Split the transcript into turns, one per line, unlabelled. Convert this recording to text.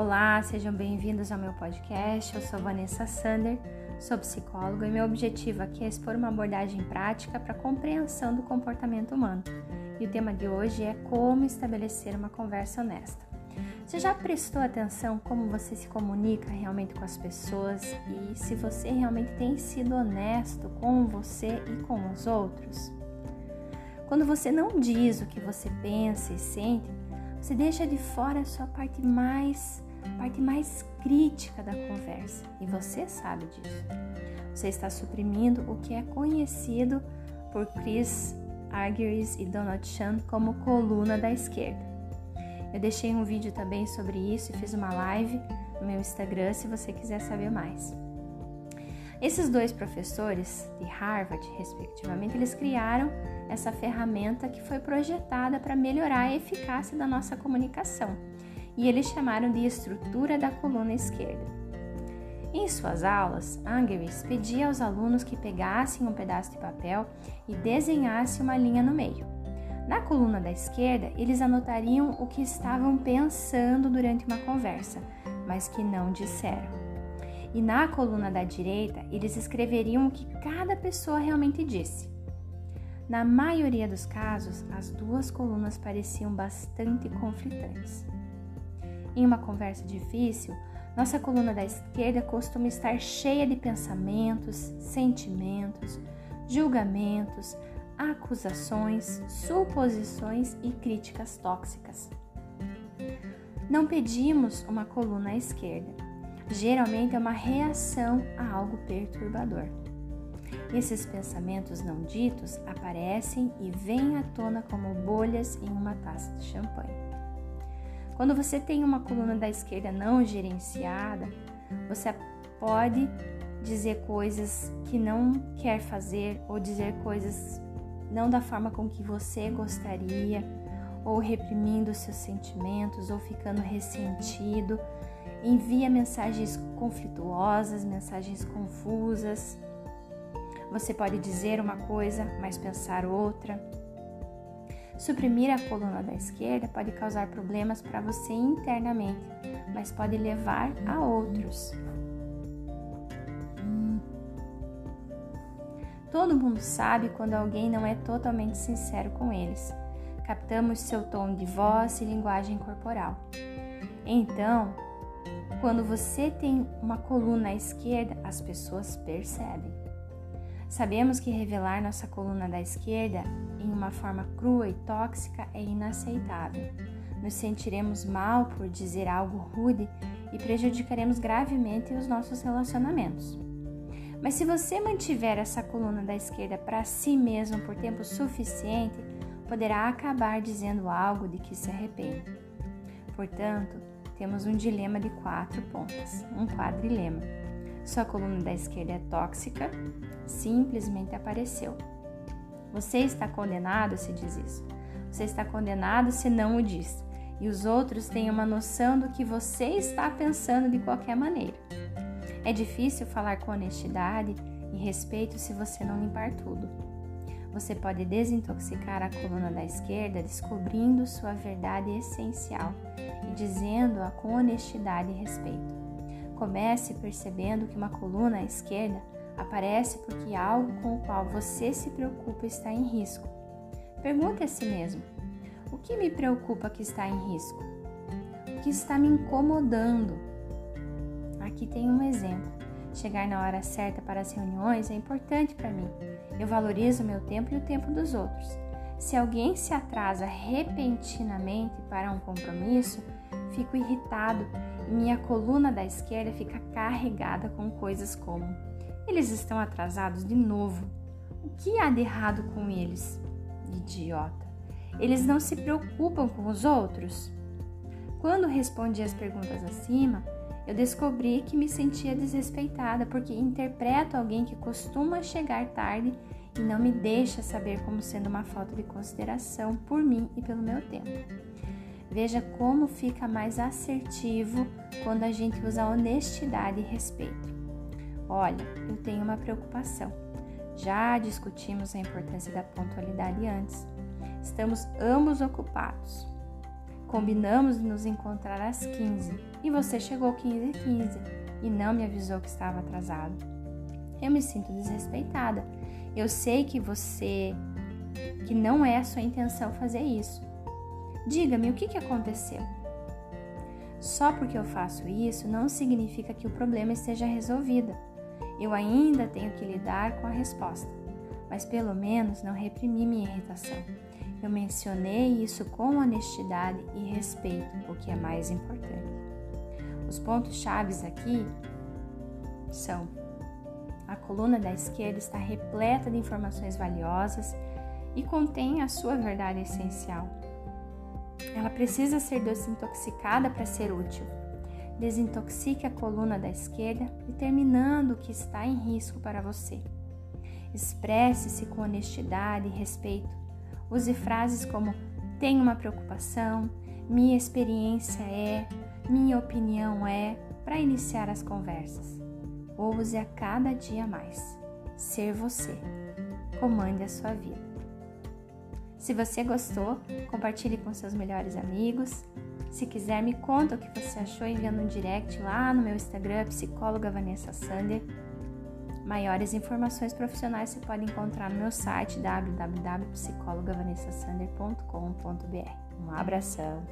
Olá, sejam bem-vindos ao meu podcast. Eu sou Vanessa Sander, sou psicóloga e meu objetivo aqui é expor uma abordagem prática para a compreensão do comportamento humano. E o tema de hoje é como estabelecer uma conversa honesta. Você já prestou atenção como você se comunica realmente com as pessoas e se você realmente tem sido honesto com você e com os outros? Quando você não diz o que você pensa e sente, você deixa de fora a sua parte mais, parte mais crítica da conversa e você sabe disso. Você está suprimindo o que é conhecido por Chris Argyris e Donald Chan como coluna da esquerda. Eu deixei um vídeo também sobre isso e fiz uma live no meu Instagram se você quiser saber mais. Esses dois professores de Harvard, respectivamente, eles criaram essa ferramenta que foi projetada para melhorar a eficácia da nossa comunicação e eles chamaram de estrutura da coluna esquerda. Em suas aulas, Angeris pedia aos alunos que pegassem um pedaço de papel e desenhassem uma linha no meio. Na coluna da esquerda, eles anotariam o que estavam pensando durante uma conversa, mas que não disseram e na coluna da direita eles escreveriam o que cada pessoa realmente disse. Na maioria dos casos, as duas colunas pareciam bastante conflitantes. Em uma conversa difícil, nossa coluna da esquerda costuma estar cheia de pensamentos, sentimentos, julgamentos, acusações, suposições e críticas tóxicas. Não pedimos uma coluna à esquerda, geralmente é uma reação a algo perturbador. Esses pensamentos não ditos aparecem e vêm à tona como bolhas em uma taça de champanhe. Quando você tem uma coluna da esquerda não gerenciada, você pode dizer coisas que não quer fazer ou dizer coisas não da forma com que você gostaria, ou reprimindo seus sentimentos, ou ficando ressentido envia mensagens conflituosas, mensagens confusas. Você pode dizer uma coisa, mas pensar outra. Suprimir a coluna da esquerda pode causar problemas para você internamente, mas pode levar a outros. Todo mundo sabe quando alguém não é totalmente sincero com eles. Captamos seu tom de voz e linguagem corporal. Então, quando você tem uma coluna à esquerda, as pessoas percebem. Sabemos que revelar nossa coluna da esquerda uma forma crua e tóxica é inaceitável. Nos sentiremos mal por dizer algo rude e prejudicaremos gravemente os nossos relacionamentos. Mas se você mantiver essa coluna da esquerda para si mesmo por tempo suficiente, poderá acabar dizendo algo de que se arrepende. Portanto, temos um dilema de quatro pontas, um quadrilema. Sua coluna da esquerda é tóxica, simplesmente apareceu. Você está condenado se diz isso. Você está condenado se não o diz. E os outros têm uma noção do que você está pensando de qualquer maneira. É difícil falar com honestidade e respeito se você não limpar tudo. Você pode desintoxicar a coluna da esquerda descobrindo sua verdade essencial e dizendo-a com honestidade e respeito. Comece percebendo que uma coluna à esquerda aparece porque algo com o qual você se preocupa está em risco. Pergunte a si mesmo: o que me preocupa que está em risco? O que está me incomodando? Aqui tem um exemplo. Chegar na hora certa para as reuniões é importante para mim. Eu valorizo meu tempo e o tempo dos outros. Se alguém se atrasa repentinamente para um compromisso, fico irritado e minha coluna da esquerda fica carregada com coisas como: eles estão atrasados de novo. O que há de errado com eles? Idiota. Eles não se preocupam com os outros? Quando respondi as perguntas acima, eu descobri que me sentia desrespeitada porque interpreto alguém que costuma chegar tarde e não me deixa saber como sendo uma falta de consideração por mim e pelo meu tempo. Veja como fica mais assertivo quando a gente usa honestidade e respeito. Olha, eu tenho uma preocupação. Já discutimos a importância da pontualidade antes. Estamos ambos ocupados. Combinamos de nos encontrar às 15 e você chegou 15 h 15 e não me avisou que estava atrasado. Eu me sinto desrespeitada. Eu sei que você que não é a sua intenção fazer isso. Diga-me o que, que aconteceu. Só porque eu faço isso não significa que o problema esteja resolvido. Eu ainda tenho que lidar com a resposta, mas pelo menos não reprimi minha irritação. Eu mencionei isso com honestidade e respeito, o que é mais importante. Os pontos chaves aqui são: a coluna da esquerda está repleta de informações valiosas e contém a sua verdade essencial. Ela precisa ser desintoxicada para ser útil. Desintoxique a coluna da esquerda, determinando o que está em risco para você. Expresse-se com honestidade e respeito. Use frases como tenho uma preocupação, minha experiência é, minha opinião é, para iniciar as conversas. Use a cada dia mais. Ser você. Comande a sua vida. Se você gostou, compartilhe com seus melhores amigos. Se quiser, me conta o que você achou enviando um direct lá no meu Instagram, psicóloga Vanessa Sander. Maiores informações profissionais você pode encontrar no meu site www.psicologavanessasander.com.br. Um abração!